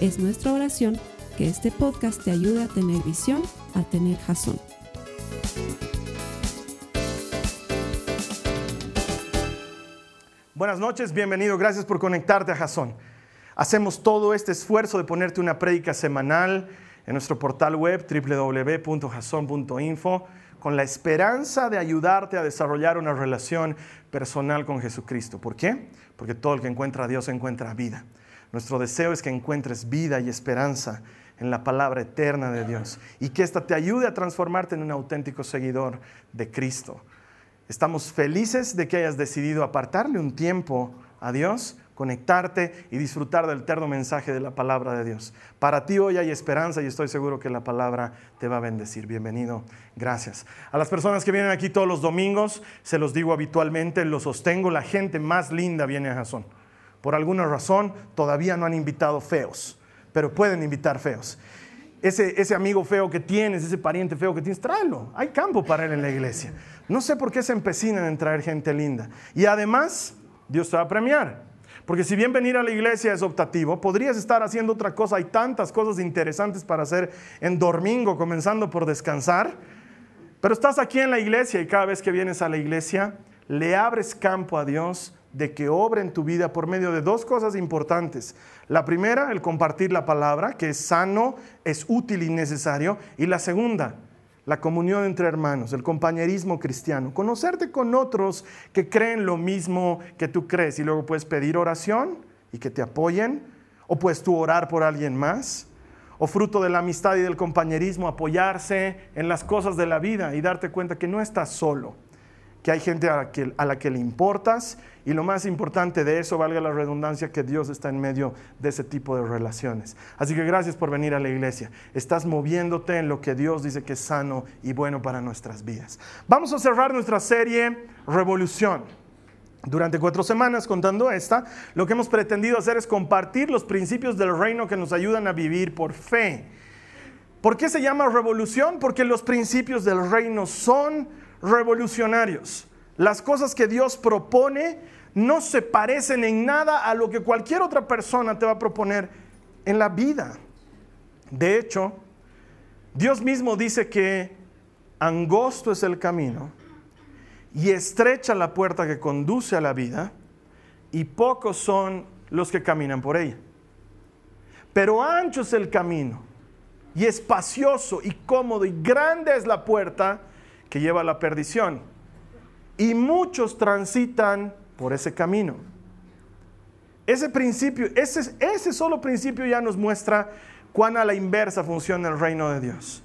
Es nuestra oración que este podcast te ayude a tener visión, a tener jazón. Buenas noches, bienvenido, gracias por conectarte a Jason. Hacemos todo este esfuerzo de ponerte una prédica semanal en nuestro portal web www.jason.info con la esperanza de ayudarte a desarrollar una relación personal con Jesucristo. ¿Por qué? Porque todo el que encuentra a Dios encuentra vida. Nuestro deseo es que encuentres vida y esperanza en la palabra eterna de Dios y que ésta te ayude a transformarte en un auténtico seguidor de Cristo. Estamos felices de que hayas decidido apartarle un tiempo a Dios, conectarte y disfrutar del eterno mensaje de la palabra de Dios. Para ti hoy hay esperanza y estoy seguro que la palabra te va a bendecir. Bienvenido, gracias. A las personas que vienen aquí todos los domingos, se los digo habitualmente, los sostengo, la gente más linda viene a Jason. Por alguna razón todavía no han invitado feos, pero pueden invitar feos. Ese, ese amigo feo que tienes, ese pariente feo que tienes, tráelo. Hay campo para él en la iglesia. No sé por qué se empecinan en traer gente linda. Y además, Dios te va a premiar. Porque si bien venir a la iglesia es optativo, podrías estar haciendo otra cosa. Hay tantas cosas interesantes para hacer en domingo, comenzando por descansar. Pero estás aquí en la iglesia y cada vez que vienes a la iglesia, le abres campo a Dios de que obre en tu vida por medio de dos cosas importantes. La primera, el compartir la palabra, que es sano, es útil y necesario. Y la segunda, la comunión entre hermanos, el compañerismo cristiano, conocerte con otros que creen lo mismo que tú crees. Y luego puedes pedir oración y que te apoyen, o puedes tú orar por alguien más, o fruto de la amistad y del compañerismo apoyarse en las cosas de la vida y darte cuenta que no estás solo. Que hay gente a la que, a la que, le importas y lo más importante de eso, valga la redundancia, que Dios está en medio de ese tipo de relaciones. Así que gracias por venir a la iglesia. Estás moviéndote en lo que Dios dice que es sano y bueno para nuestras vidas. Vamos a cerrar nuestra serie Revolución. Durante cuatro semanas contando esta, lo que hemos pretendido hacer es compartir los principios del reino que nos ayudan a vivir por fe. ¿Por qué se llama revolución? Porque los principios del reino son revolucionarios. Las cosas que Dios propone no se parecen en nada a lo que cualquier otra persona te va a proponer en la vida. De hecho, Dios mismo dice que angosto es el camino y estrecha la puerta que conduce a la vida y pocos son los que caminan por ella. Pero ancho es el camino y espacioso y cómodo y grande es la puerta que lleva a la perdición. Y muchos transitan por ese camino. Ese principio, ese, solo principio ya nos muestra cuán a la inversa funciona el reino de Dios.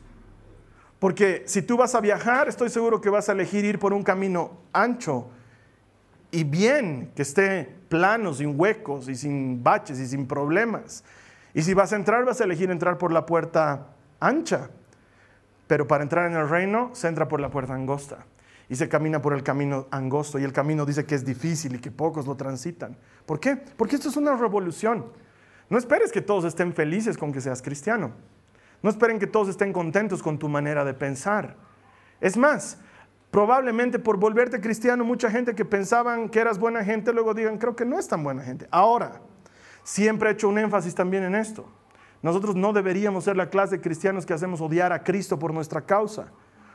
Porque si tú vas a viajar, estoy seguro que vas a elegir ir por un camino ancho y bien, que esté plano, sin huecos y sin baches y sin problemas. Y si vas a entrar, vas a elegir entrar por la puerta ancha. Pero para entrar en el reino se entra por la puerta angosta y se camina por el camino angosto y el camino dice que es difícil y que pocos lo transitan. ¿Por qué? Porque esto es una revolución. No esperes que todos estén felices con que seas cristiano. No esperen que todos estén contentos con tu manera de pensar. Es más, probablemente por volverte cristiano, mucha gente que pensaban que eras buena gente, luego digan, creo que no es tan buena gente. Ahora, siempre he hecho un énfasis también en esto. Nosotros no deberíamos ser la clase de cristianos que hacemos odiar a Cristo por nuestra causa,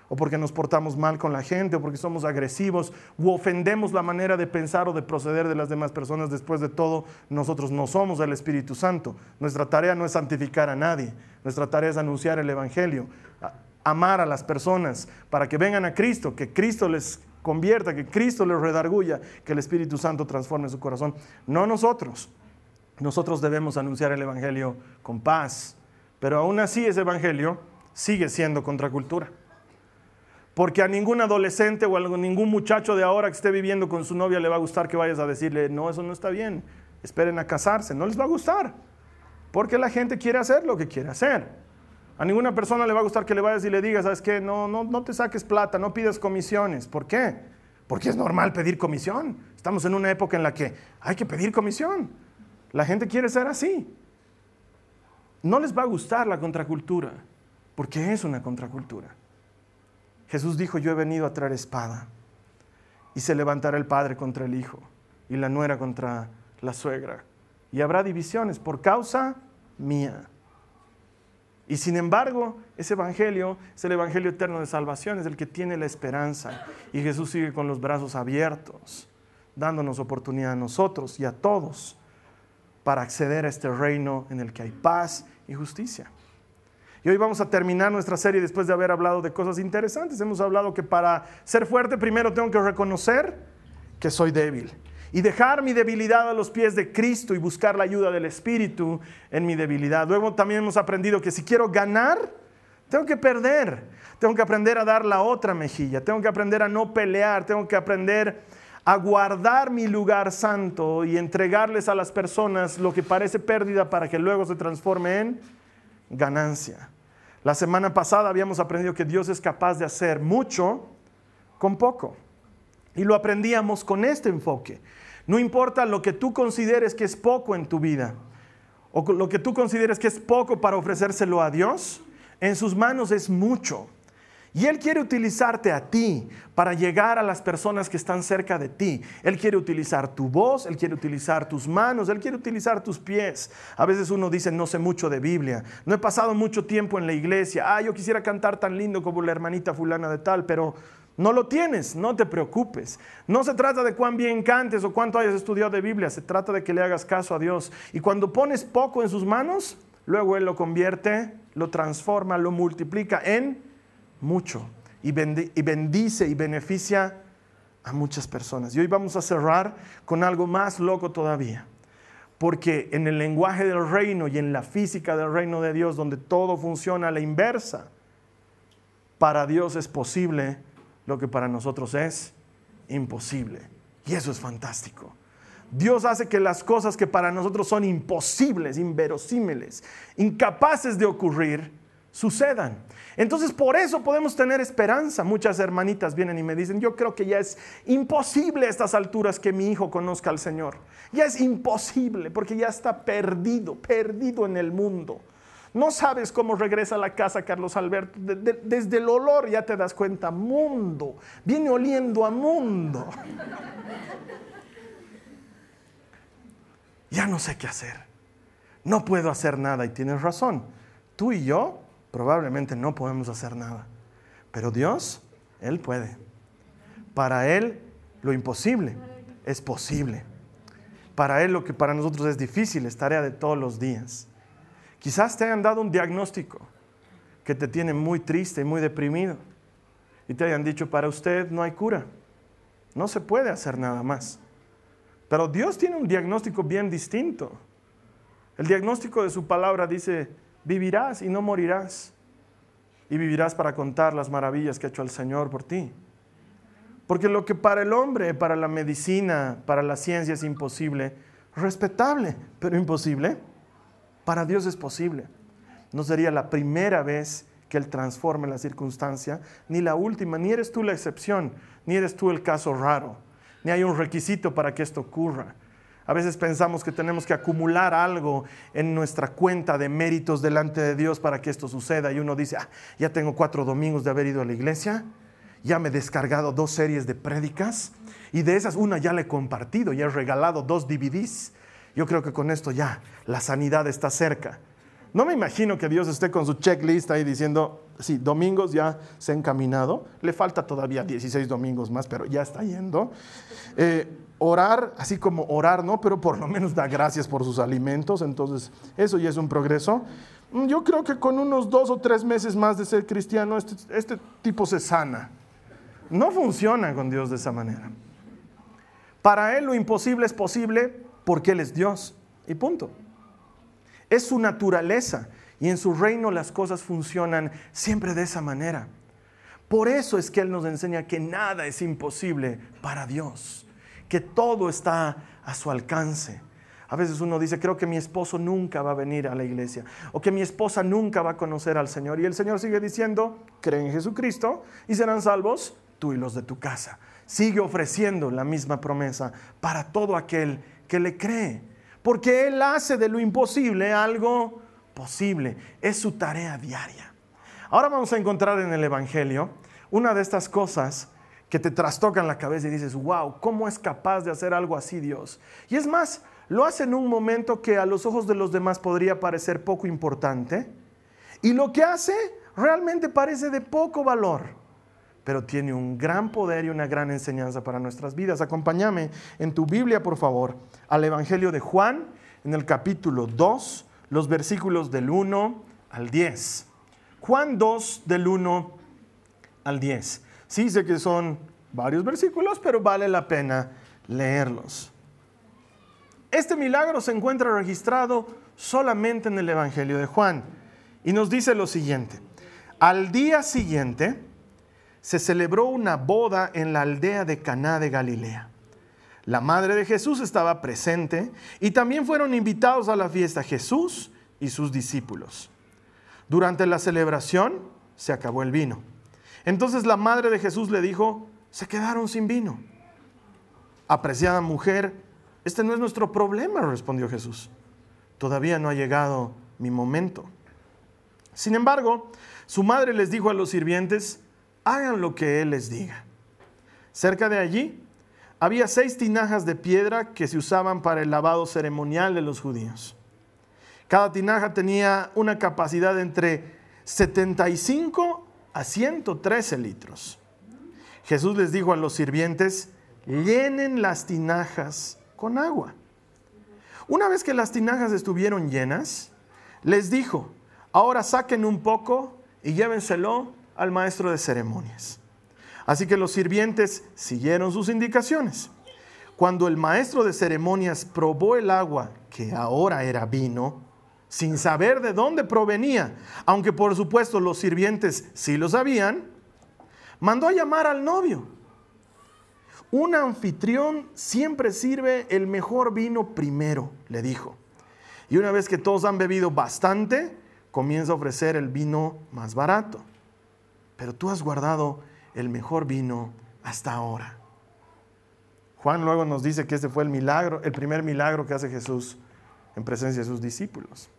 o porque nos portamos mal con la gente, o porque somos agresivos, o ofendemos la manera de pensar o de proceder de las demás personas. Después de todo, nosotros no somos el Espíritu Santo. Nuestra tarea no es santificar a nadie, nuestra tarea es anunciar el Evangelio, amar a las personas para que vengan a Cristo, que Cristo les convierta, que Cristo les redarguya, que el Espíritu Santo transforme su corazón. No nosotros. Nosotros debemos anunciar el Evangelio con paz, pero aún así ese Evangelio sigue siendo contracultura. Porque a ningún adolescente o a ningún muchacho de ahora que esté viviendo con su novia le va a gustar que vayas a decirle, no, eso no está bien, esperen a casarse, no les va a gustar. Porque la gente quiere hacer lo que quiere hacer. A ninguna persona le va a gustar que le vayas y le digas, ¿sabes qué? No, no, no te saques plata, no pidas comisiones. ¿Por qué? Porque es normal pedir comisión. Estamos en una época en la que hay que pedir comisión. La gente quiere ser así. No les va a gustar la contracultura, porque es una contracultura. Jesús dijo, yo he venido a traer espada. Y se levantará el padre contra el hijo y la nuera contra la suegra. Y habrá divisiones por causa mía. Y sin embargo, ese evangelio es el evangelio eterno de salvación, es el que tiene la esperanza. Y Jesús sigue con los brazos abiertos, dándonos oportunidad a nosotros y a todos para acceder a este reino en el que hay paz y justicia. Y hoy vamos a terminar nuestra serie después de haber hablado de cosas interesantes. Hemos hablado que para ser fuerte primero tengo que reconocer que soy débil y dejar mi debilidad a los pies de Cristo y buscar la ayuda del Espíritu en mi debilidad. Luego también hemos aprendido que si quiero ganar, tengo que perder. Tengo que aprender a dar la otra mejilla. Tengo que aprender a no pelear. Tengo que aprender a guardar mi lugar santo y entregarles a las personas lo que parece pérdida para que luego se transforme en ganancia. La semana pasada habíamos aprendido que Dios es capaz de hacer mucho con poco. Y lo aprendíamos con este enfoque. No importa lo que tú consideres que es poco en tu vida o lo que tú consideres que es poco para ofrecérselo a Dios, en sus manos es mucho. Y Él quiere utilizarte a ti para llegar a las personas que están cerca de ti. Él quiere utilizar tu voz, Él quiere utilizar tus manos, Él quiere utilizar tus pies. A veces uno dice, no sé mucho de Biblia, no he pasado mucho tiempo en la iglesia, ah, yo quisiera cantar tan lindo como la hermanita fulana de tal, pero no lo tienes, no te preocupes. No se trata de cuán bien cantes o cuánto hayas estudiado de Biblia, se trata de que le hagas caso a Dios. Y cuando pones poco en sus manos, luego Él lo convierte, lo transforma, lo multiplica en mucho y bendice y beneficia a muchas personas. Y hoy vamos a cerrar con algo más loco todavía. Porque en el lenguaje del reino y en la física del reino de Dios, donde todo funciona a la inversa, para Dios es posible lo que para nosotros es imposible. Y eso es fantástico. Dios hace que las cosas que para nosotros son imposibles, inverosímiles, incapaces de ocurrir, sucedan. Entonces por eso podemos tener esperanza. Muchas hermanitas vienen y me dicen, yo creo que ya es imposible a estas alturas que mi hijo conozca al Señor. Ya es imposible porque ya está perdido, perdido en el mundo. No sabes cómo regresa a la casa Carlos Alberto. desde el olor ya te das cuenta, mundo. Viene oliendo a mundo. Ya no sé qué hacer. No puedo hacer nada y tienes razón. Tú y yo probablemente no podemos hacer nada. Pero Dios, Él puede. Para Él lo imposible es posible. Para Él lo que para nosotros es difícil es tarea de todos los días. Quizás te hayan dado un diagnóstico que te tiene muy triste y muy deprimido. Y te hayan dicho, para usted no hay cura. No se puede hacer nada más. Pero Dios tiene un diagnóstico bien distinto. El diagnóstico de su palabra dice, vivirás y no morirás. Y vivirás para contar las maravillas que ha hecho el Señor por ti. Porque lo que para el hombre, para la medicina, para la ciencia es imposible, respetable, pero imposible, para Dios es posible. No sería la primera vez que Él transforme la circunstancia, ni la última, ni eres tú la excepción, ni eres tú el caso raro, ni hay un requisito para que esto ocurra. A veces pensamos que tenemos que acumular algo en nuestra cuenta de méritos delante de Dios para que esto suceda. Y uno dice, ah, ya tengo cuatro domingos de haber ido a la iglesia, ya me he descargado dos series de prédicas y de esas una ya le he compartido, ya he regalado dos DVDs yo creo que con esto ya la sanidad está cerca. No me imagino que Dios esté con su checklist ahí diciendo, sí, domingos ya se ha encaminado, le falta todavía 16 domingos más, pero ya está yendo. Eh, orar, así como orar, ¿no? Pero por lo menos da gracias por sus alimentos, entonces eso ya es un progreso. Mm, yo creo que con unos dos o tres meses más de ser cristiano, este, este tipo se sana. No funciona con Dios de esa manera. Para Él lo imposible es posible porque Él es Dios. Y punto. Es su naturaleza y en su reino las cosas funcionan siempre de esa manera. Por eso es que Él nos enseña que nada es imposible para Dios, que todo está a su alcance. A veces uno dice, creo que mi esposo nunca va a venir a la iglesia o que mi esposa nunca va a conocer al Señor. Y el Señor sigue diciendo, cree en Jesucristo y serán salvos tú y los de tu casa. Sigue ofreciendo la misma promesa para todo aquel que le cree. Porque Él hace de lo imposible algo posible. Es su tarea diaria. Ahora vamos a encontrar en el Evangelio una de estas cosas que te trastocan la cabeza y dices, wow, ¿cómo es capaz de hacer algo así Dios? Y es más, lo hace en un momento que a los ojos de los demás podría parecer poco importante. Y lo que hace realmente parece de poco valor, pero tiene un gran poder y una gran enseñanza para nuestras vidas. Acompáñame en tu Biblia, por favor, al Evangelio de Juan, en el capítulo 2, los versículos del 1 al 10. Juan 2, del 1 al 10. Sí sé que son varios versículos, pero vale la pena leerlos. Este milagro se encuentra registrado solamente en el Evangelio de Juan y nos dice lo siguiente. Al día siguiente se celebró una boda en la aldea de Caná de Galilea. La madre de Jesús estaba presente y también fueron invitados a la fiesta Jesús y sus discípulos. Durante la celebración se acabó el vino. Entonces la madre de Jesús le dijo, se quedaron sin vino. Apreciada mujer, este no es nuestro problema, respondió Jesús. Todavía no ha llegado mi momento. Sin embargo, su madre les dijo a los sirvientes, hagan lo que él les diga. Cerca de allí había seis tinajas de piedra que se usaban para el lavado ceremonial de los judíos. Cada tinaja tenía una capacidad de entre 75 a 113 litros. Jesús les dijo a los sirvientes, llenen las tinajas con agua. Una vez que las tinajas estuvieron llenas, les dijo, ahora saquen un poco y llévenselo al maestro de ceremonias. Así que los sirvientes siguieron sus indicaciones. Cuando el maestro de ceremonias probó el agua, que ahora era vino, sin saber de dónde provenía, aunque por supuesto los sirvientes sí lo sabían, mandó a llamar al novio un anfitrión siempre sirve el mejor vino primero, le dijo. Y una vez que todos han bebido bastante, comienza a ofrecer el vino más barato. Pero tú has guardado el mejor vino hasta ahora. Juan luego nos dice que este fue el milagro, el primer milagro que hace Jesús en presencia de sus discípulos.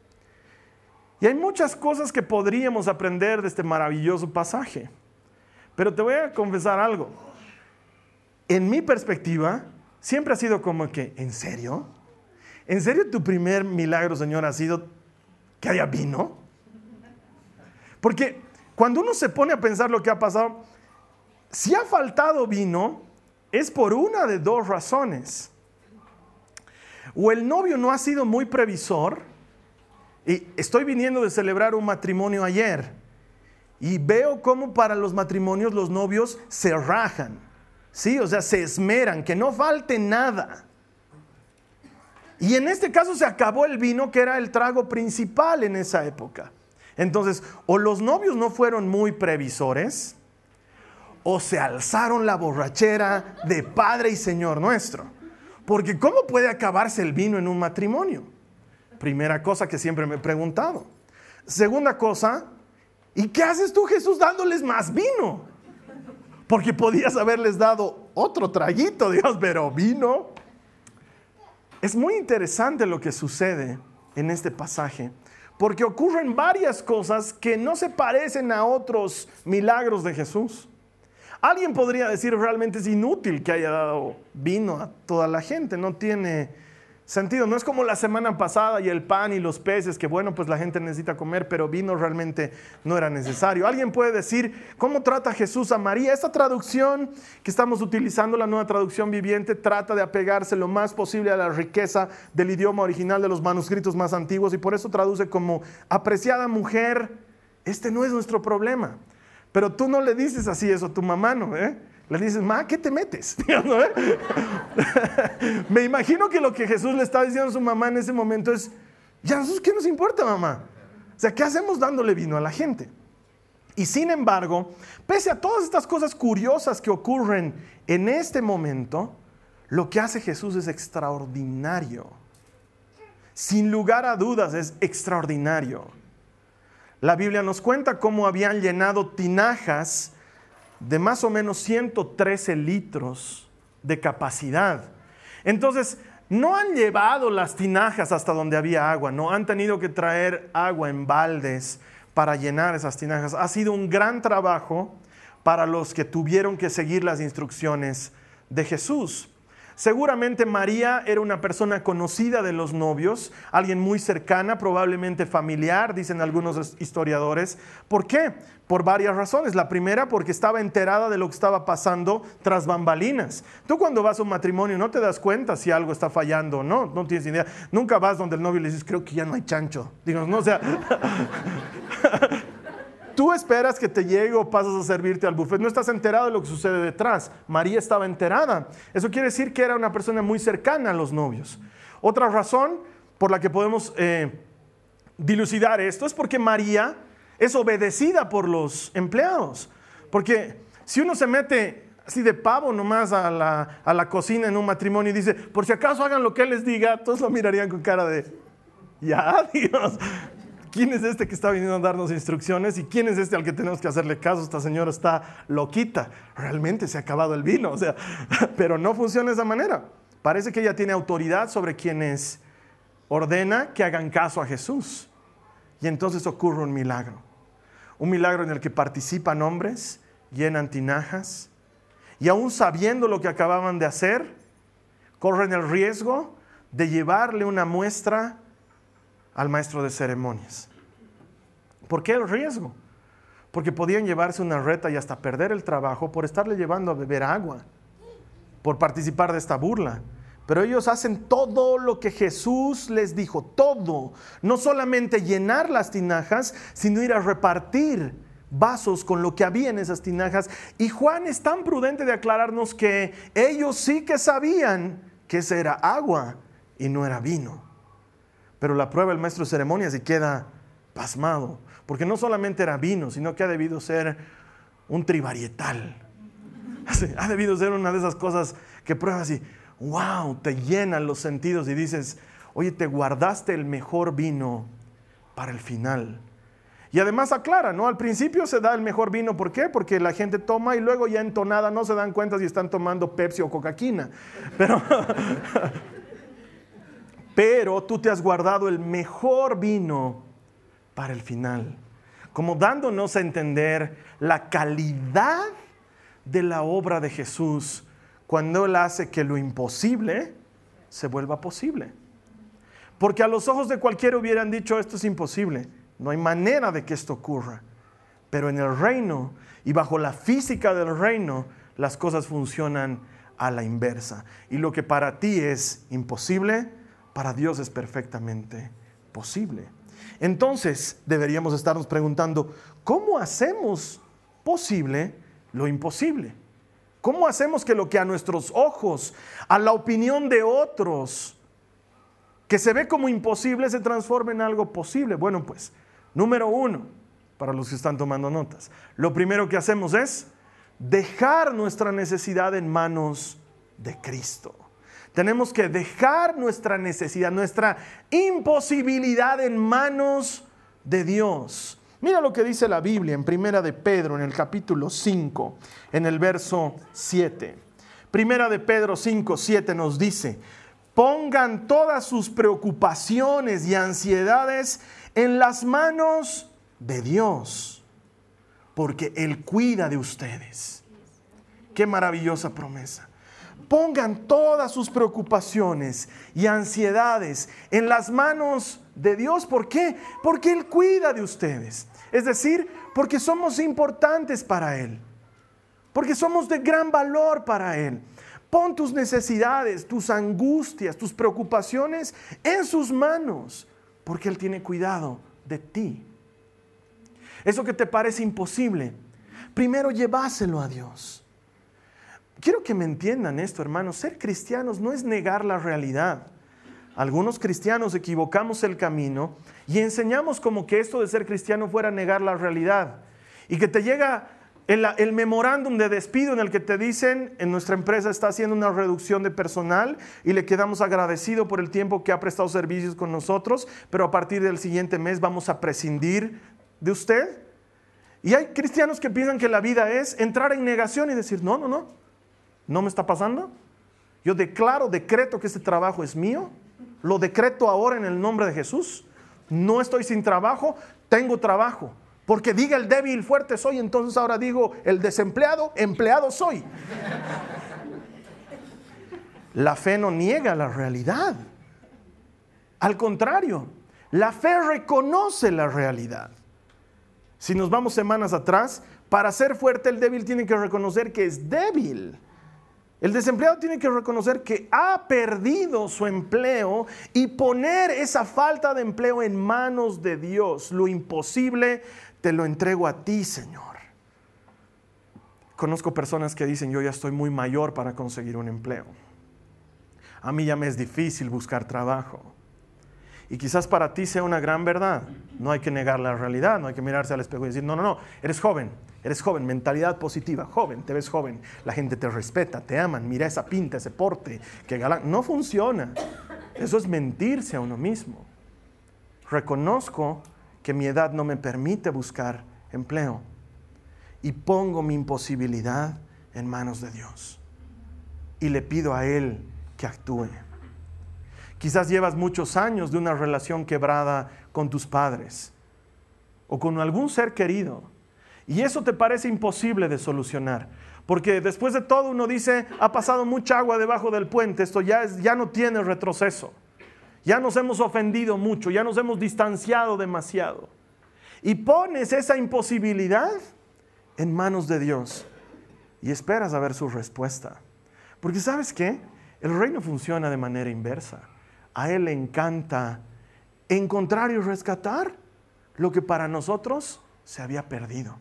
Y hay muchas cosas que podríamos aprender de este maravilloso pasaje. Pero te voy a confesar algo en mi perspectiva, siempre ha sido como que, ¿en serio? ¿En serio tu primer milagro, Señor, ha sido que haya vino? Porque cuando uno se pone a pensar lo que ha pasado, si ha faltado vino, es por una de dos razones. O el novio no ha sido muy previsor, y estoy viniendo de celebrar un matrimonio ayer, y veo cómo para los matrimonios los novios se rajan. Sí, o sea, se esmeran, que no falte nada. Y en este caso se acabó el vino, que era el trago principal en esa época. Entonces, o los novios no fueron muy previsores, o se alzaron la borrachera de Padre y Señor nuestro. Porque ¿cómo puede acabarse el vino en un matrimonio? Primera cosa que siempre me he preguntado. Segunda cosa, ¿y qué haces tú Jesús dándoles más vino? Porque podías haberles dado otro traguito, Dios, pero vino. Es muy interesante lo que sucede en este pasaje, porque ocurren varias cosas que no se parecen a otros milagros de Jesús. Alguien podría decir realmente es inútil que haya dado vino a toda la gente, no tiene sentido. No es como la semana pasada y el pan y los peces, que bueno, pues la gente necesita comer, pero vino realmente no era necesario. Alguien puede decir, ¿cómo trata Jesús a María? Esta traducción que estamos utilizando, la nueva traducción viviente, trata de apegarse lo más posible a la riqueza del idioma original de los manuscritos más antiguos y por eso traduce como, apreciada mujer, este no es nuestro problema. Pero tú no le dices así eso a tu mamá, ¿no? ¿Eh? Le dices, ma, ¿qué te metes? Me imagino que lo que Jesús le estaba diciendo a su mamá en ese momento es, ya nosotros, ¿qué nos importa, mamá? O sea, ¿qué hacemos dándole vino a la gente? Y sin embargo, pese a todas estas cosas curiosas que ocurren en este momento, lo que hace Jesús es extraordinario. sin lugar a dudas es extraordinario. La Biblia nos cuenta cómo habían llenado tinajas de más o menos 113 litros de capacidad. Entonces, no han llevado las tinajas hasta donde había agua, no han tenido que traer agua en baldes para llenar esas tinajas. Ha sido un gran trabajo para los que tuvieron que seguir las instrucciones de Jesús. Seguramente María era una persona conocida de los novios, alguien muy cercana, probablemente familiar, dicen algunos historiadores. ¿Por qué? Por varias razones. La primera, porque estaba enterada de lo que estaba pasando tras bambalinas. Tú cuando vas a un matrimonio no te das cuenta si algo está fallando o no, no tienes idea. Nunca vas donde el novio le dices, creo que ya no hay chancho. Digo, no, o sea... Tú esperas que te llegue o pasas a servirte al buffet. No estás enterado de lo que sucede detrás. María estaba enterada. Eso quiere decir que era una persona muy cercana a los novios. Otra razón por la que podemos eh, dilucidar esto es porque María es obedecida por los empleados. Porque si uno se mete así de pavo nomás a la, a la cocina en un matrimonio y dice, por si acaso hagan lo que les diga, todos lo mirarían con cara de, ya, Dios, ¿Quién es este que está viniendo a darnos instrucciones? ¿Y quién es este al que tenemos que hacerle caso? Esta señora está loquita. Realmente se ha acabado el vino. O sea, pero no funciona de esa manera. Parece que ella tiene autoridad sobre quienes ordena que hagan caso a Jesús. Y entonces ocurre un milagro. Un milagro en el que participan hombres, llenan tinajas, y aún sabiendo lo que acababan de hacer, corren el riesgo de llevarle una muestra al maestro de ceremonias. ¿Por qué el riesgo? Porque podían llevarse una reta y hasta perder el trabajo por estarle llevando a beber agua, por participar de esta burla. Pero ellos hacen todo lo que Jesús les dijo, todo. No solamente llenar las tinajas, sino ir a repartir vasos con lo que había en esas tinajas. Y Juan es tan prudente de aclararnos que ellos sí que sabían que ese era agua y no era vino. Pero la prueba el maestro de ceremonias y queda pasmado, porque no solamente era vino, sino que ha debido ser un trivarietal. Ha debido ser una de esas cosas que pruebas y, wow, te llenan los sentidos y dices, oye, te guardaste el mejor vino para el final. Y además aclara, ¿no? Al principio se da el mejor vino, ¿por qué? Porque la gente toma y luego ya entonada no se dan cuenta si están tomando Pepsi o Coca-Cola. Pero pero tú te has guardado el mejor vino para el final, como dándonos a entender la calidad de la obra de Jesús cuando Él hace que lo imposible se vuelva posible. Porque a los ojos de cualquiera hubieran dicho esto es imposible, no hay manera de que esto ocurra. Pero en el reino y bajo la física del reino, las cosas funcionan a la inversa. Y lo que para ti es imposible, para Dios es perfectamente posible. Entonces deberíamos estarnos preguntando, ¿cómo hacemos posible lo imposible? ¿Cómo hacemos que lo que a nuestros ojos, a la opinión de otros, que se ve como imposible, se transforme en algo posible? Bueno, pues, número uno, para los que están tomando notas, lo primero que hacemos es dejar nuestra necesidad en manos de Cristo. Tenemos que dejar nuestra necesidad, nuestra imposibilidad en manos de Dios. Mira lo que dice la Biblia en Primera de Pedro, en el capítulo 5, en el verso 7. Primera de Pedro 5, 7 nos dice, pongan todas sus preocupaciones y ansiedades en las manos de Dios, porque Él cuida de ustedes. Qué maravillosa promesa pongan todas sus preocupaciones y ansiedades en las manos de Dios. ¿Por qué? Porque Él cuida de ustedes. Es decir, porque somos importantes para Él. Porque somos de gran valor para Él. Pon tus necesidades, tus angustias, tus preocupaciones en sus manos, porque Él tiene cuidado de ti. Eso que te parece imposible, primero lleváselo a Dios. Quiero que me entiendan esto, hermanos. Ser cristianos no es negar la realidad. Algunos cristianos equivocamos el camino y enseñamos como que esto de ser cristiano fuera negar la realidad. Y que te llega El, memorándum de despido en el que te dicen, en nuestra empresa está haciendo una reducción de personal y le quedamos agradecidos por el tiempo que ha prestado servicios con nosotros, pero a partir del siguiente mes vamos a prescindir de usted. Y hay cristianos que piensan que la vida es entrar en negación y decir, no, no, no, no me está pasando. Yo declaro, decreto que este trabajo es mío, lo decreto ahora en el nombre de Jesús. No estoy sin trabajo, tengo trabajo. Porque diga el débil, fuerte soy, entonces ahora digo el desempleado, empleado soy. La fe no niega la realidad. Al contrario, la fe reconoce la realidad. Si nos vamos semanas atrás, para ser fuerte el débil tiene que reconocer que es débil. El desempleado tiene que reconocer que ha perdido su empleo y poner esa falta de empleo en manos de Dios. Lo imposible te lo entrego a ti, Señor. Conozco personas que dicen, yo ya estoy muy mayor para conseguir un empleo. A mí ya me es difícil buscar trabajo. Y quizás para ti sea una gran verdad. No hay que negar la realidad, no hay que mirarse al espejo y decir, no, no, no, eres joven, eres joven, mentalidad positiva, joven, te ves joven, la gente te respeta, te aman, mira esa pinta, ese porte, que galán. No funciona. Eso es mentirse a uno mismo. Reconozco que mi edad no me permite buscar empleo y pongo mi imposibilidad en manos de Dios y le pido a Él que actúe. Quizás llevas muchos años de una relación quebrada con tus padres o con algún ser querido. Y eso te parece imposible de solucionar. Porque después de todo uno dice, ha pasado mucha agua debajo del puente, esto ya, ya no tiene retroceso. Ya nos hemos ofendido mucho, ya nos hemos distanciado demasiado. Y pones esa imposibilidad en manos de Dios y esperas a ver su respuesta. Porque sabes qué? El reino funciona de manera inversa a Él le encanta encontrar y rescatar lo que para nosotros se había perdido.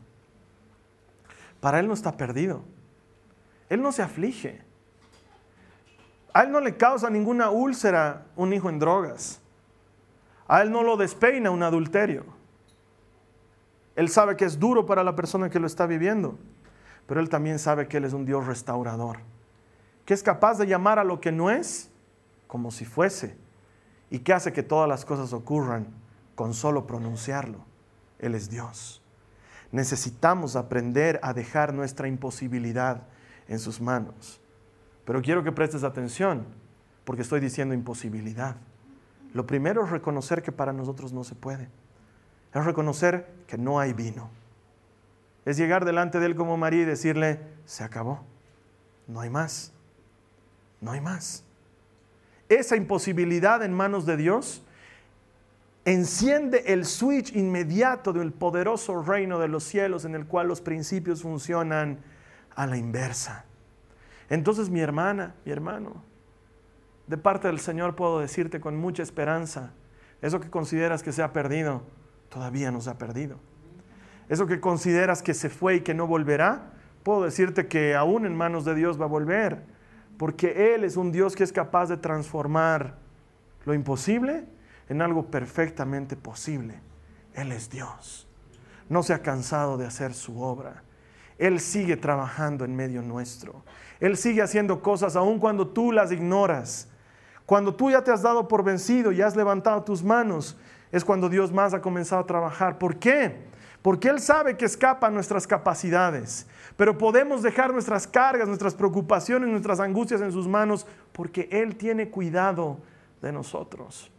Para Él no está perdido. Él no se aflige. A Él no le causa ninguna úlcera un hijo en drogas. A Él no lo despeina un adulterio. Él sabe que es duro para la persona que lo está viviendo, pero Él también sabe que Él es un Dios restaurador, que es capaz de llamar a lo que no es como si fuese y que hace que todas las cosas ocurran con solo pronunciarlo. Él es Dios. Necesitamos aprender a dejar nuestra imposibilidad en sus manos. Pero quiero que prestes atención, porque estoy diciendo imposibilidad. Lo primero es reconocer que para nosotros no se puede. Es reconocer que no hay vino. Es llegar delante de Él como María y decirle, se acabó. No hay más. No hay más esa imposibilidad en manos de Dios, enciende el switch inmediato del poderoso reino de los cielos en el cual los principios funcionan a la inversa. Entonces mi hermana, mi hermano, de parte del Señor puedo decirte con mucha esperanza, eso que consideras que se ha perdido, todavía no se ha perdido. Eso que consideras que se fue y que no volverá, puedo decirte que aún en manos de Dios va a volver porque Él es un Dios que es capaz de transformar lo imposible en algo perfectamente posible. Él es Dios. No se ha cansado de hacer su obra. Él sigue trabajando en medio nuestro. Él sigue haciendo cosas aun cuando tú las ignoras. Cuando tú ya te has dado por vencido y has levantado tus manos, es cuando Dios más ha comenzado a trabajar. ¿Por qué? Porque Él sabe que escapan nuestras capacidades. Pero podemos dejar nuestras cargas, nuestras preocupaciones, nuestras angustias en sus manos porque Él tiene cuidado de nosotros.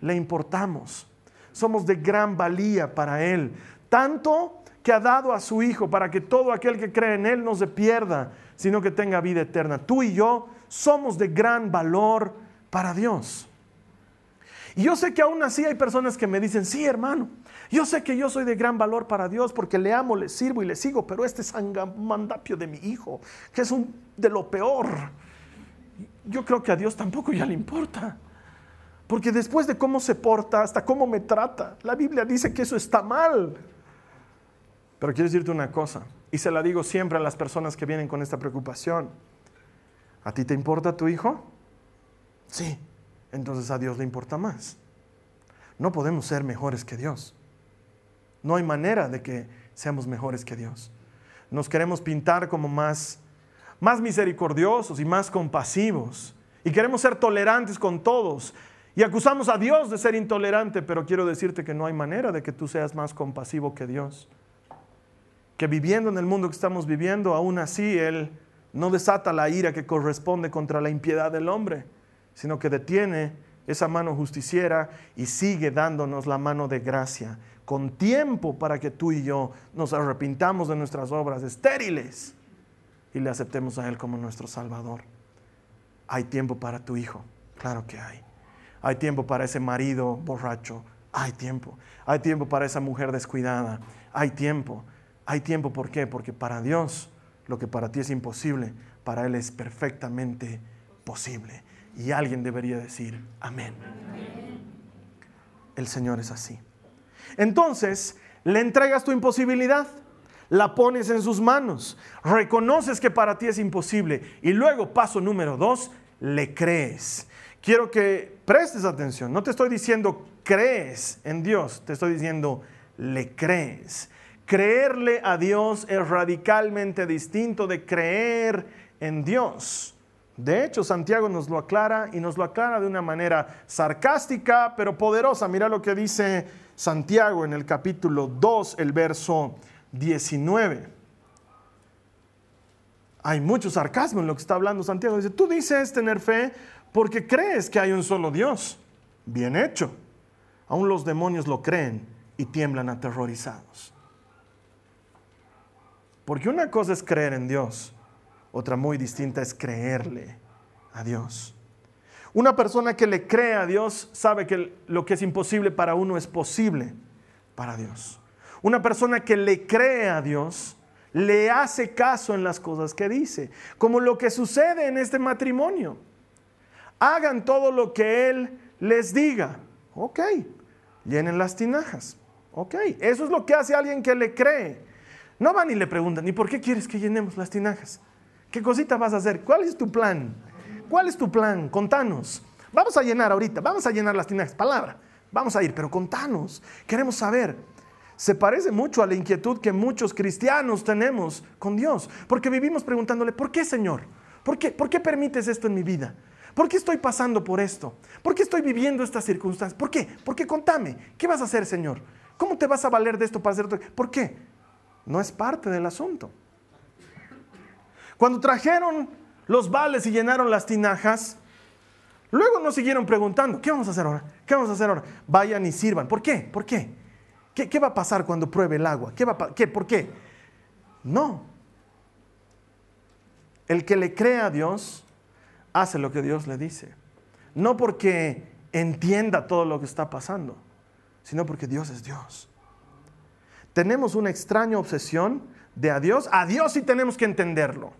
Le importamos. Somos de gran valía para Él. Tanto que ha dado a su Hijo para que todo aquel que cree en Él no se pierda, sino que tenga vida eterna. Tú y yo somos de gran valor para Dios. Y yo sé que aún así hay personas que me dicen, sí hermano, yo sé que yo soy de gran valor para Dios porque le amo, le sirvo y le sigo, pero este sangamandapio de mi hijo, que es de lo peor, yo creo que a Dios tampoco ya le importa. Porque después de cómo se porta, hasta cómo me trata, la Biblia dice que eso está mal. Pero quiero decirte una cosa, y se la digo siempre a las personas que vienen con esta preocupación. ¿A ti te importa tu hijo? Sí, entonces a Dios le importa más. No podemos ser mejores que Dios. No hay manera de que seamos mejores que Dios. nos queremos pintar como más, más misericordiosos y más compasivos. Y queremos ser tolerantes con todos. Y acusamos a Dios de ser intolerante, pero quiero decirte que no hay manera de que tú seas más compasivo que Dios. Que viviendo en el mundo que estamos viviendo, aún así Él no desata la ira que corresponde contra la impiedad del hombre, sino que detiene esa mano justiciera y sigue dándonos la mano de gracia, con tiempo para que tú y yo nos arrepintamos de nuestras obras estériles y le aceptemos a Él como nuestro Salvador. Hay tiempo para tu hijo, claro que hay. Hay tiempo para ese marido borracho, hay tiempo. Hay tiempo para esa mujer descuidada, hay tiempo. Hay tiempo, ¿por qué? Porque para Dios lo que para ti es imposible, para Él es perfectamente posible. Y alguien debería decir, amén. El Señor es así. Entonces, le entregas tu imposibilidad, la pones en sus manos, reconoces que para ti es imposible y luego, paso número dos, le crees. Quiero que prestes atención, no te estoy diciendo crees en Dios, te estoy diciendo le crees. Creerle a Dios es radicalmente distinto de creer en Dios. De hecho, Santiago nos lo aclara y nos lo aclara de una manera sarcástica, pero poderosa. Mira lo que dice Santiago en el capítulo 2, el verso 19. Hay mucho sarcasmo en lo que está hablando Santiago. Dice, tú dices tener fe porque crees que hay un solo Dios. Bien hecho. Aún los demonios lo creen y tiemblan aterrorizados. Porque una cosa es creer en Dios, otra muy distinta es creerle a Dios. Una persona que le cree a Dios sabe que lo que es imposible para uno es posible para Dios. Una persona que le cree a Dios le hace caso en las cosas que dice, como lo que sucede en este matrimonio. Hagan todo lo que Él les diga. Ok, llenen las tinajas. Ok, eso es lo que hace alguien que le cree. No van y le preguntan, ¿y por qué quieres que llenemos las tinajas? ¿Qué cosita vas a hacer? ¿Cuál es tu plan? ¿Cuál es tu plan? Contanos. Vamos a llenar ahorita, vamos a llenar las tinajas. Palabra, vamos a ir, pero contanos. Queremos saber. Se parece mucho a la inquietud que muchos cristianos tenemos con Dios, porque vivimos preguntándole, ¿por qué Señor? ¿Por qué, ¿Por qué permites esto en mi vida? ¿Por qué estoy pasando por esto? ¿Por qué estoy viviendo estas circunstancias? ¿Por qué? ¿Por qué contame? ¿Qué vas a hacer, Señor? ¿Cómo te vas a valer de esto para hacer esto? ¿Por qué? No es parte del asunto. Cuando trajeron los vales y llenaron las tinajas. Luego nos siguieron preguntando, ¿qué vamos a hacer ahora? ¿Qué vamos a hacer ahora? Vayan y sirvan. ¿Por qué? ¿Por qué? ¿Qué, va a pasar cuando pruebe el agua? ¿Qué va ¿Qué? ¿Por qué? No. El que le cree a Dios hace lo que Dios le dice. No porque entienda todo lo que está pasando, sino porque Dios es Dios. Tenemos una extraña obsesión de a Dios. A Dios sí tenemos que entenderlo.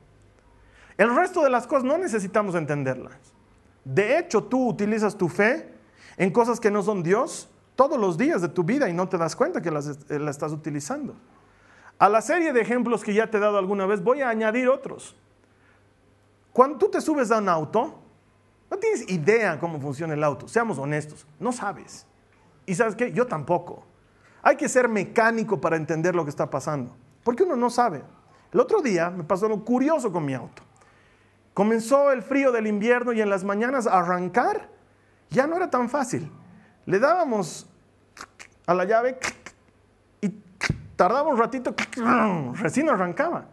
El resto de las cosas no necesitamos entenderlas. De hecho, tú utilizas tu fe en cosas que no son Dios todos los días de tu vida y no te das cuenta que las, eh, la estás utilizando. A la serie de ejemplos que ya te he dado alguna vez, voy a añadir otros. Cuando tú te subes a un auto, no tienes idea cómo funciona el auto, seamos honestos, no sabes. Y sabes qué, yo tampoco. Hay que ser mecánico para entender lo que está pasando, porque uno no sabe. El otro día me pasó algo curioso con mi auto. Comenzó el frío del invierno y en las mañanas arrancar ya no era tan fácil. Le dábamos a la llave y tardaba un ratito, recién arrancaba.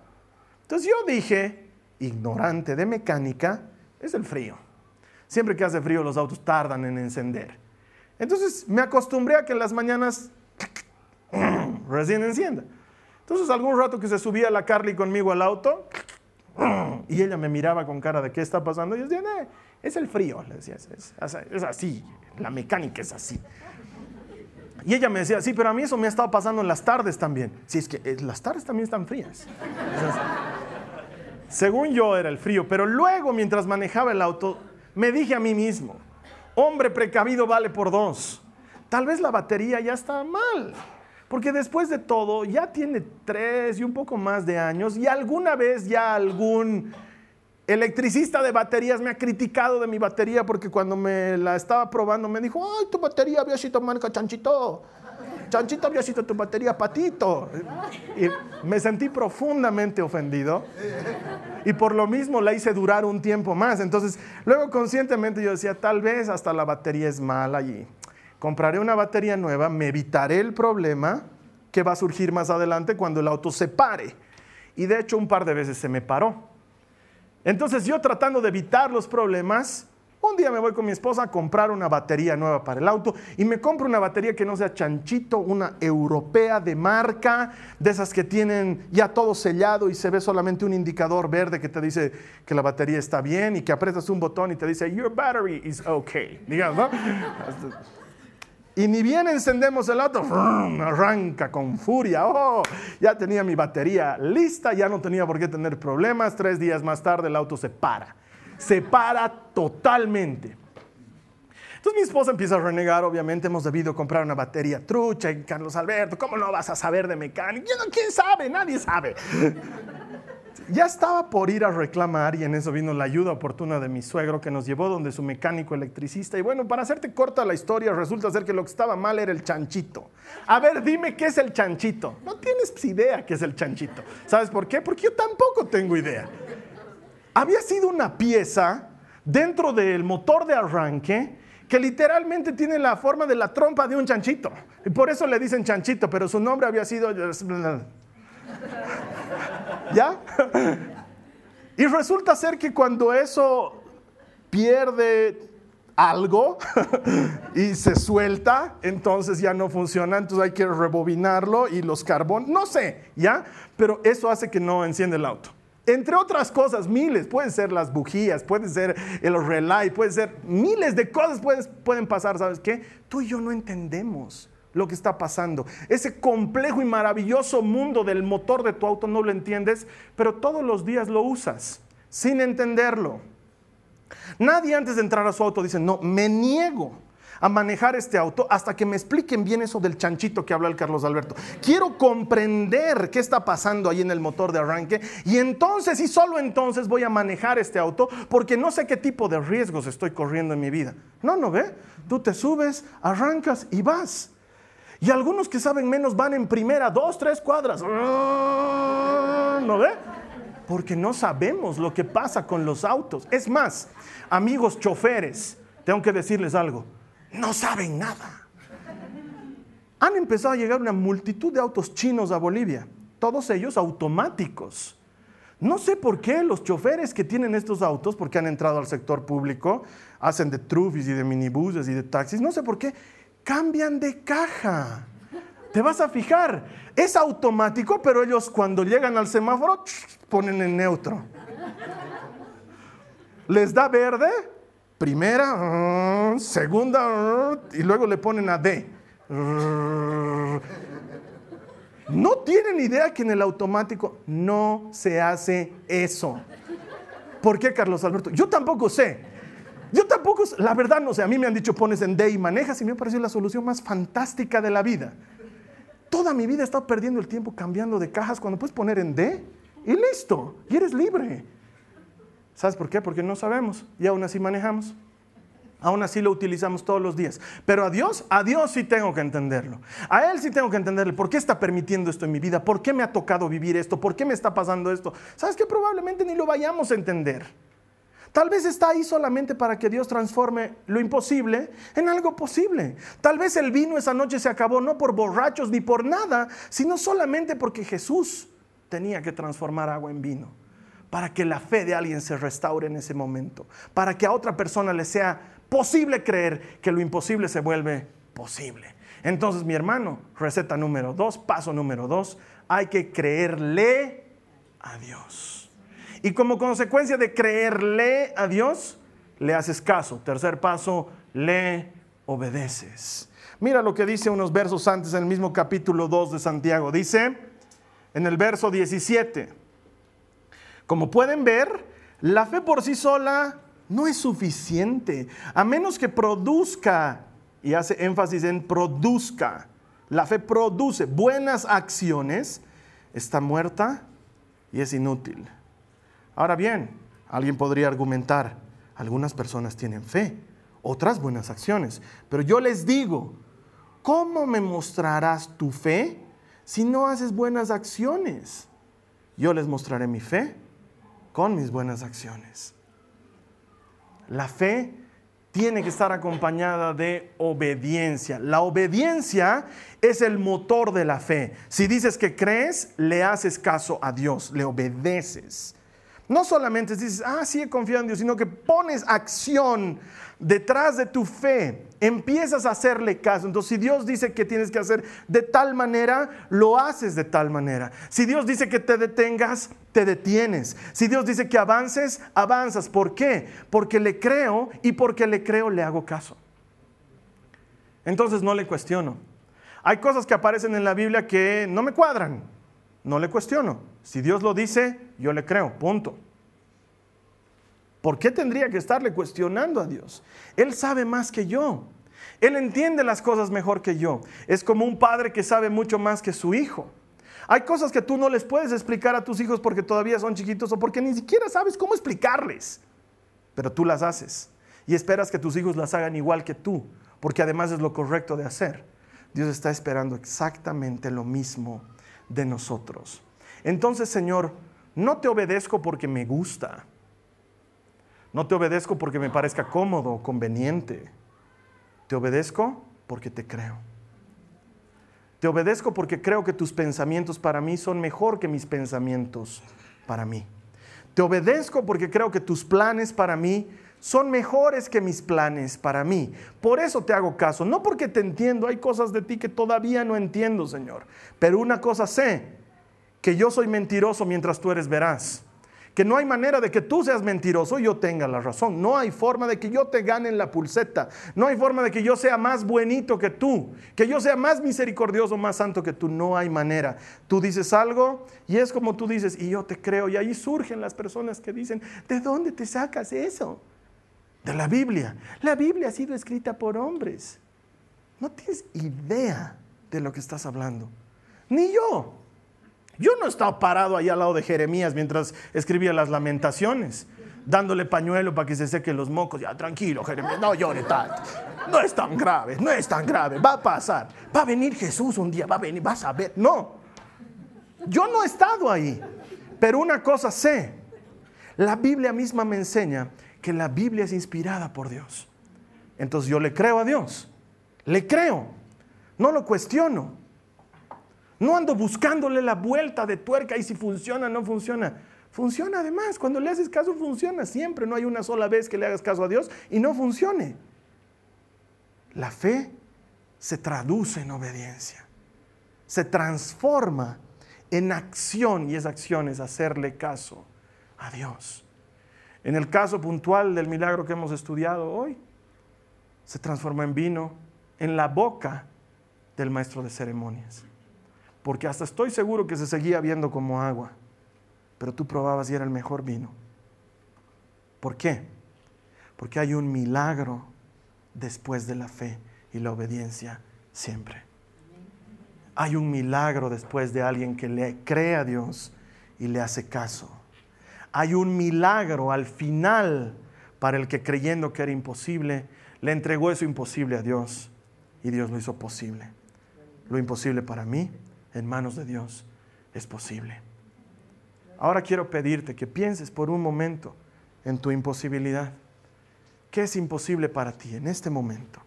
Entonces yo dije, ignorante de mecánica, es el frío. Siempre que hace frío los autos tardan en encender. Entonces me acostumbré a que en las mañanas recién encienda. Entonces algún rato que se subía la Carly conmigo al auto, y ella me miraba con cara de qué está pasando. Y yo decía, eh, es el frío. Le decía, es, así, la mecánica es así. Y ella me decía, sí, pero a mí eso me ha estado pasando en las tardes también. Sí, es que eh, las tardes también están frías. según yo era el frío, pero luego mientras manejaba el auto, me dije a mí mismo, hombre precavido vale por dos. Tal vez la batería ya está mal. Porque después de todo, ya tiene tres y un poco más de años y alguna vez ya algún electricista de baterías me ha criticado de mi batería porque cuando me la estaba probando me dijo, ay, tu batería sido marca chanchito. chanchito sido tu batería, patito. Y me sentí profundamente ofendido y por lo mismo la hice durar un tiempo más. Entonces, luego conscientemente yo decía, tal vez hasta la batería es mala y compraré una batería nueva, me evitaré el problema que va a surgir más adelante cuando el auto se pare. Y de hecho un par de veces se me paró. Entonces yo tratando de evitar los problemas, un día me voy con mi esposa a comprar una batería nueva para el auto y me compro una batería que no sea chanchito, una europea de marca, de esas que tienen ya todo sellado y se ve solamente un indicador verde que te dice que la batería está bien y que aprietas un botón y te dice Your battery is okay. Digamos, ¿no? Y ni bien encendemos el auto, arranca con furia. Oh, ya tenía mi batería lista, ya no tenía por qué tener problemas. Tres días más tarde el auto se para se para totalmente. Entonces mi esposa empieza a renegar, obviamente hemos debido comprar una batería trucha y Carlos Alberto, ¿cómo no vas a saber de mecánica? ¿Quién sabe? Nadie sabe. Ya estaba por ir a reclamar y en eso vino la ayuda oportuna de mi suegro que nos llevó donde su mecánico electricista. Y bueno, para hacerte corta la historia, resulta ser que lo que estaba mal era el chanchito. A ver, dime qué es el chanchito. No tienes idea qué es el chanchito. ¿Sabes por qué? Porque yo tampoco tengo idea había sido una pieza dentro del motor de arranque que literalmente tiene la forma de la trompa de un chanchito. Y por eso le dicen chanchito, pero su nombre había sido... ¿Ya? Y resulta ser que cuando eso pierde algo y se suelta, entonces ya no funciona, entonces hay que rebobinarlo y los carbones, no sé, ¿ya? Pero eso hace que no enciende el auto. Entre otras cosas, miles, pueden ser las bujías, puede ser el relay, puede ser miles de cosas pueden, pasar, ¿sabes qué? Tú y yo no entendemos lo que está pasando. Ese complejo y maravilloso mundo del motor de tu auto no lo entiendes, pero todos los días lo usas sin entenderlo. Nadie antes de entrar a su auto dice, no, me niego a manejar este auto hasta que me expliquen bien eso del chanchito que habla el Carlos Alberto. Quiero comprender qué está pasando ahí en el motor de arranque y entonces y solo entonces voy a manejar este auto porque no sé qué tipo de riesgos estoy corriendo en mi vida. No, no ve. Tú te subes, arrancas y vas. Y algunos que saben menos van en primera, dos, tres cuadras. ¿No ve? Porque no sabemos lo que pasa con los autos. Es más, amigos choferes, tengo que decirles algo no saben nada. Han empezado a llegar una multitud de autos chinos a Bolivia, todos ellos automáticos. No sé por qué los choferes que tienen estos autos, porque han entrado al sector público, hacen de trufis y de minibuses y de taxis, no sé por qué, cambian de caja. Te vas a fijar, es automático, pero ellos cuando llegan al semáforo ponen en neutro. Les da verde, Primera, segunda, y luego le ponen a D. No tienen idea que en el automático no se hace eso. ¿Por qué, Carlos Alberto? Yo tampoco sé. Yo tampoco, la verdad no sé. A mí me han dicho pones en D y manejas y me ha parecido la solución más fantástica de la vida. Toda mi vida he estado perdiendo el tiempo cambiando de cajas cuando puedes poner en D y listo, y eres libre. ¿Sabes por qué? Porque no sabemos y aún así manejamos. Aún así lo utilizamos todos los días. Pero a Dios, a Dios sí tengo que entenderlo. A Él sí tengo que entenderle. ¿Por qué está permitiendo esto en mi vida? ¿Por qué me ha tocado vivir esto? ¿Por qué me está pasando esto? ¿Sabes que probablemente ni lo vayamos a entender? Tal vez está ahí solamente para que Dios transforme lo imposible en algo posible. Tal vez el vino esa noche se acabó no por borrachos ni por nada, sino solamente porque Jesús tenía que transformar agua en vino para que la fe de alguien se restaure en ese momento, para que a otra persona le sea posible creer que lo imposible se vuelve posible. Entonces, mi hermano, receta número dos, paso número dos, hay que creerle a Dios. Y como consecuencia de creerle a Dios, le haces caso. Tercer paso, le obedeces. Mira lo que dice unos versos antes en el mismo capítulo 2 de Santiago. Dice en el verso 17, como pueden ver, la fe por sí sola no es suficiente, a menos que produzca, y hace énfasis en produzca, la fe produce buenas acciones, está muerta y es inútil. Ahora bien, alguien podría argumentar, algunas personas tienen fe, otras buenas acciones, pero yo les digo, ¿cómo me mostrarás tu fe si no haces buenas acciones? Yo les mostraré mi fe con mis buenas acciones. La fe tiene que estar acompañada de obediencia. La obediencia es el motor de la fe. Si dices que crees, le haces caso a Dios, le obedeces. No solamente dices, ah, sí he confiado en Dios, sino que pones acción detrás de tu fe. Empiezas a hacerle caso. Entonces, si Dios dice que tienes que hacer de tal manera, lo haces de tal manera. Si Dios dice que te detengas, te detienes. Si Dios dice que avances, avanzas. ¿Por qué? Porque le creo y porque le creo le hago caso. Entonces no le cuestiono. Hay cosas que aparecen en la Biblia que no me cuadran. No le cuestiono. Si Dios lo dice, yo le creo, punto. ¿Por qué tendría que estarle cuestionando a Dios? Él sabe más que yo. Él entiende las cosas mejor que yo. Es como un padre que sabe mucho más que su hijo. Hay cosas que tú no les puedes explicar a tus hijos porque todavía son chiquitos o porque ni siquiera sabes cómo explicarles. Pero tú las haces y esperas que tus hijos las hagan igual que tú, porque además es lo correcto de hacer. Dios está esperando exactamente lo mismo de nosotros. Entonces, Señor, no te obedezco porque me gusta. No te obedezco porque me parezca cómodo conveniente. Te obedezco porque te creo. Te obedezco porque creo que tus pensamientos para mí son mejor que mis pensamientos para mí. Te obedezco porque creo que tus planes para mí son mejores que mis planes para mí. Por eso te hago caso, no porque te entiendo, hay cosas de ti que todavía no entiendo, Señor. Pero una cosa sé, que yo soy mentiroso mientras tú eres veraz. Que no hay manera de que tú seas mentiroso y yo tenga la razón. No hay forma de que yo te gane en la pulseta. No hay forma de que yo sea más buenito que tú. Que yo sea más misericordioso, más santo que tú. No hay manera. Tú dices algo y es como tú dices y yo te creo. Y ahí surgen las personas que dicen, ¿de dónde te sacas eso? De la Biblia. La Biblia ha sido escrita por hombres. No tienes idea de lo que estás hablando. Ni yo. Yo no estaba parado ahí al lado de Jeremías mientras escribía las lamentaciones, dándole pañuelo para que se sequen los mocos. Ya, tranquilo, Jeremías, no llore tanto. No es tan grave, no es tan grave. Va a pasar. Va a venir Jesús un día, va a venir, vas a ver. No. Yo no he estado ahí. Pero una cosa sé. La Biblia misma me enseña que la Biblia es inspirada por Dios. Entonces yo le creo a Dios. Le creo. No lo cuestiono. No ando buscándole la vuelta de tuerca y si funciona o no funciona. Funciona además. Cuando le haces caso, funciona siempre. No hay una sola vez que le hagas caso a Dios y no funcione. La fe se traduce en obediencia. Se transforma en acción y esa acción es hacerle caso a Dios. En el caso puntual del milagro que hemos estudiado hoy, se transformó en vino en la boca del maestro de ceremonias porque hasta estoy seguro que se seguía viendo como agua, pero tú probabas y era el mejor vino. ¿Por qué? Porque hay un milagro después de la fe y la obediencia siempre. Hay un milagro después de alguien que le cree a Dios y le hace caso. Hay un milagro al final para el que creyendo que era imposible, le entregó eso imposible a Dios y Dios lo hizo posible. Lo imposible para mí en manos de Dios es posible. Ahora quiero pedirte que pienses por un momento en tu imposibilidad. ¿Qué es imposible para ti en este momento?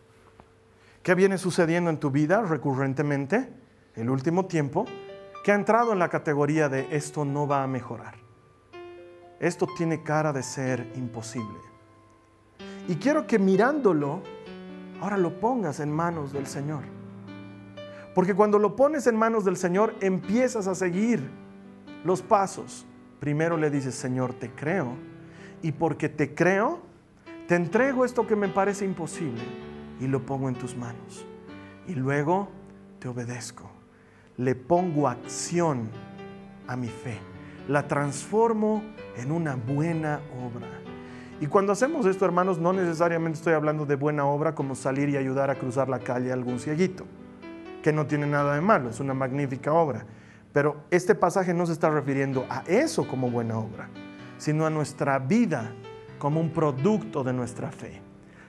¿Qué viene sucediendo en tu vida recurrentemente, el último tiempo, que ha entrado en la categoría de esto no va a mejorar? Esto tiene cara de ser imposible. Y quiero que mirándolo, ahora lo pongas en manos del Señor. Porque cuando lo pones en manos del Señor, empiezas a seguir los pasos. Primero le dices, Señor, te creo. Y porque te creo, te entrego esto que me parece imposible y lo pongo en tus manos. Y luego te obedezco. Le pongo acción a mi fe. La transformo en una buena obra. Y cuando hacemos esto, hermanos, no necesariamente estoy hablando de buena obra como salir y ayudar a cruzar la calle a algún cieguito que no tiene nada de malo, es una magnífica obra. Pero este pasaje no se está refiriendo a eso como buena obra, sino a nuestra vida como un producto de nuestra fe.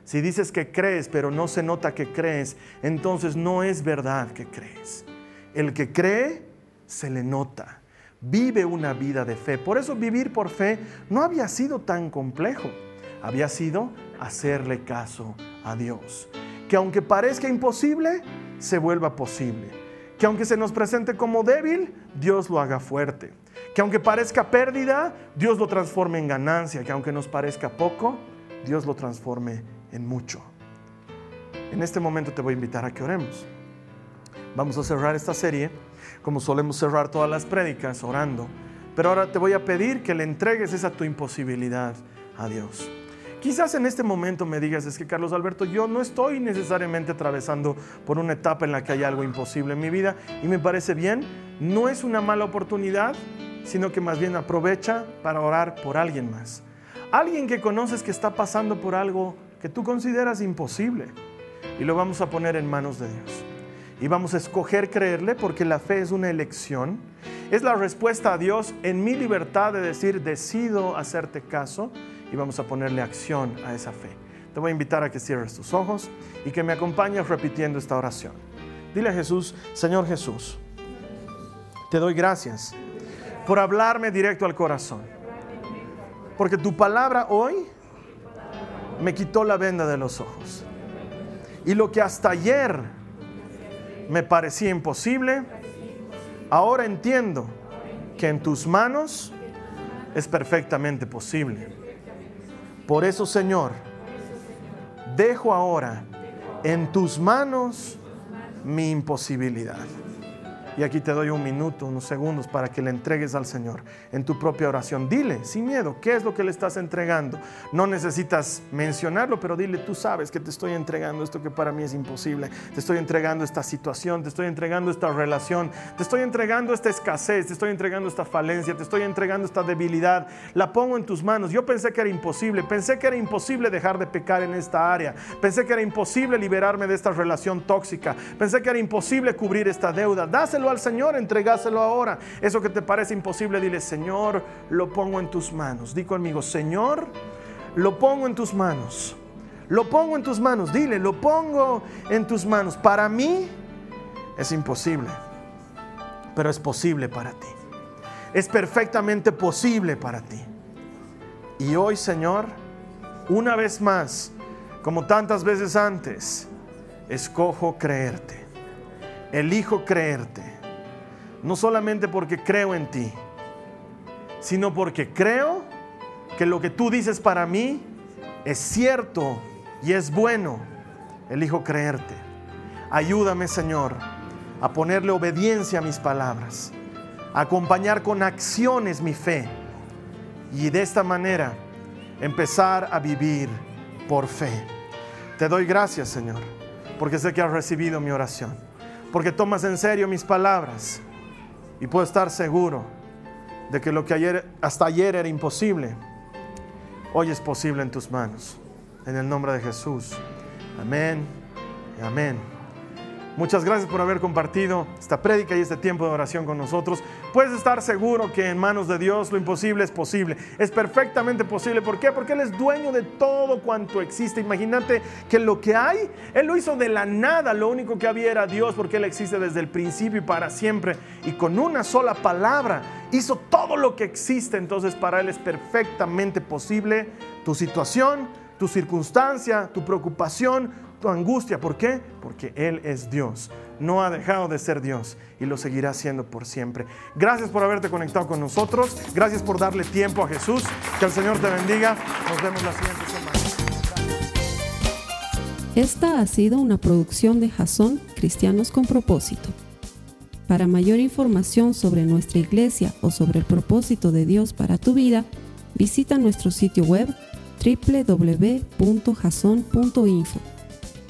Si dices que crees, pero no se nota que crees, entonces no es verdad que crees. El que cree, se le nota. Vive una vida de fe. Por eso vivir por fe no había sido tan complejo. Había sido hacerle caso a Dios. Que aunque parezca imposible, se vuelva posible. Que aunque se nos presente como débil, Dios lo haga fuerte. Que aunque parezca pérdida, Dios lo transforme en ganancia. Que aunque nos parezca poco, Dios lo transforme en mucho. En este momento te voy a invitar a que oremos. Vamos a cerrar esta serie como solemos cerrar todas las prédicas orando. Pero ahora te voy a pedir que le entregues esa tu imposibilidad a Dios. Quizás en este momento me digas, es que Carlos Alberto, yo no estoy necesariamente atravesando por una etapa en la que hay algo imposible en mi vida y me parece bien, no es una mala oportunidad, sino que más bien aprovecha para orar por alguien más. Alguien que conoces que está pasando por algo que tú consideras imposible y lo vamos a poner en manos de Dios. Y vamos a escoger creerle porque la fe es una elección. Es la respuesta a Dios en mi libertad de decir, decido hacerte caso y vamos a ponerle acción a esa fe. Te voy a invitar a que cierres tus ojos y que me acompañes repitiendo esta oración. Dile a Jesús, Señor Jesús, te doy gracias por hablarme directo al corazón. Porque tu palabra hoy me quitó la venda de los ojos. Y lo que hasta ayer me parecía imposible, ahora entiendo que en tus manos es perfectamente posible. Por eso, Señor, dejo ahora en tus manos mi imposibilidad. Y aquí te doy un minuto, unos segundos para que le entregues al Señor en tu propia oración. Dile, sin miedo, ¿qué es lo que le estás entregando? No necesitas mencionarlo, pero dile, tú sabes que te estoy entregando esto que para mí es imposible. Te estoy entregando esta situación, te estoy entregando esta relación, te estoy entregando esta escasez, te estoy entregando esta falencia, te estoy entregando esta debilidad. La pongo en tus manos. Yo pensé que era imposible, pensé que era imposible dejar de pecar en esta área. Pensé que era imposible liberarme de esta relación tóxica. Pensé que era imposible cubrir esta deuda. Dáselo al Señor, entregáselo ahora. Eso que te parece imposible, dile, Señor, lo pongo en tus manos. Di conmigo, Señor, lo pongo en tus manos. Lo pongo en tus manos. Dile, lo pongo en tus manos. Para mí es imposible, pero es posible para ti. Es perfectamente posible para ti. Y hoy, Señor, una vez más, como tantas veces antes, escojo creerte. Elijo creerte no solamente porque creo en ti, sino porque creo que lo que tú dices para mí es cierto y es bueno. Elijo creerte. Ayúdame, Señor, a ponerle obediencia a mis palabras, a acompañar con acciones mi fe y de esta manera empezar a vivir por fe. Te doy gracias, Señor, porque sé que has recibido mi oración, porque tomas en serio mis palabras y puedo estar seguro de que lo que ayer, hasta ayer era imposible, hoy es posible en tus manos. En el nombre de Jesús. Amén. Amén. Muchas gracias por haber compartido esta prédica y este tiempo de oración con nosotros. Puedes estar seguro que en manos de Dios lo imposible es posible. Es perfectamente posible. ¿Por qué? Porque Él es dueño de todo cuanto existe. Imagínate que lo que hay, Él lo hizo de la nada. Lo único que había era Dios porque Él existe desde el principio y para siempre. Y con una sola palabra hizo todo lo que existe. Entonces para Él es perfectamente posible tu situación, tu circunstancia, tu preocupación, angustia. ¿Por qué? Porque Él es Dios. No ha dejado de ser Dios y lo seguirá siendo por siempre. Gracias por haberte conectado con nosotros. Gracias por darle tiempo a Jesús. Que el Señor te bendiga. Nos vemos la siguiente semana. Esta ha sido una producción de Jason Cristianos con propósito. Para mayor información sobre nuestra iglesia o sobre el propósito de Dios para tu vida, visita nuestro sitio web www.jason.info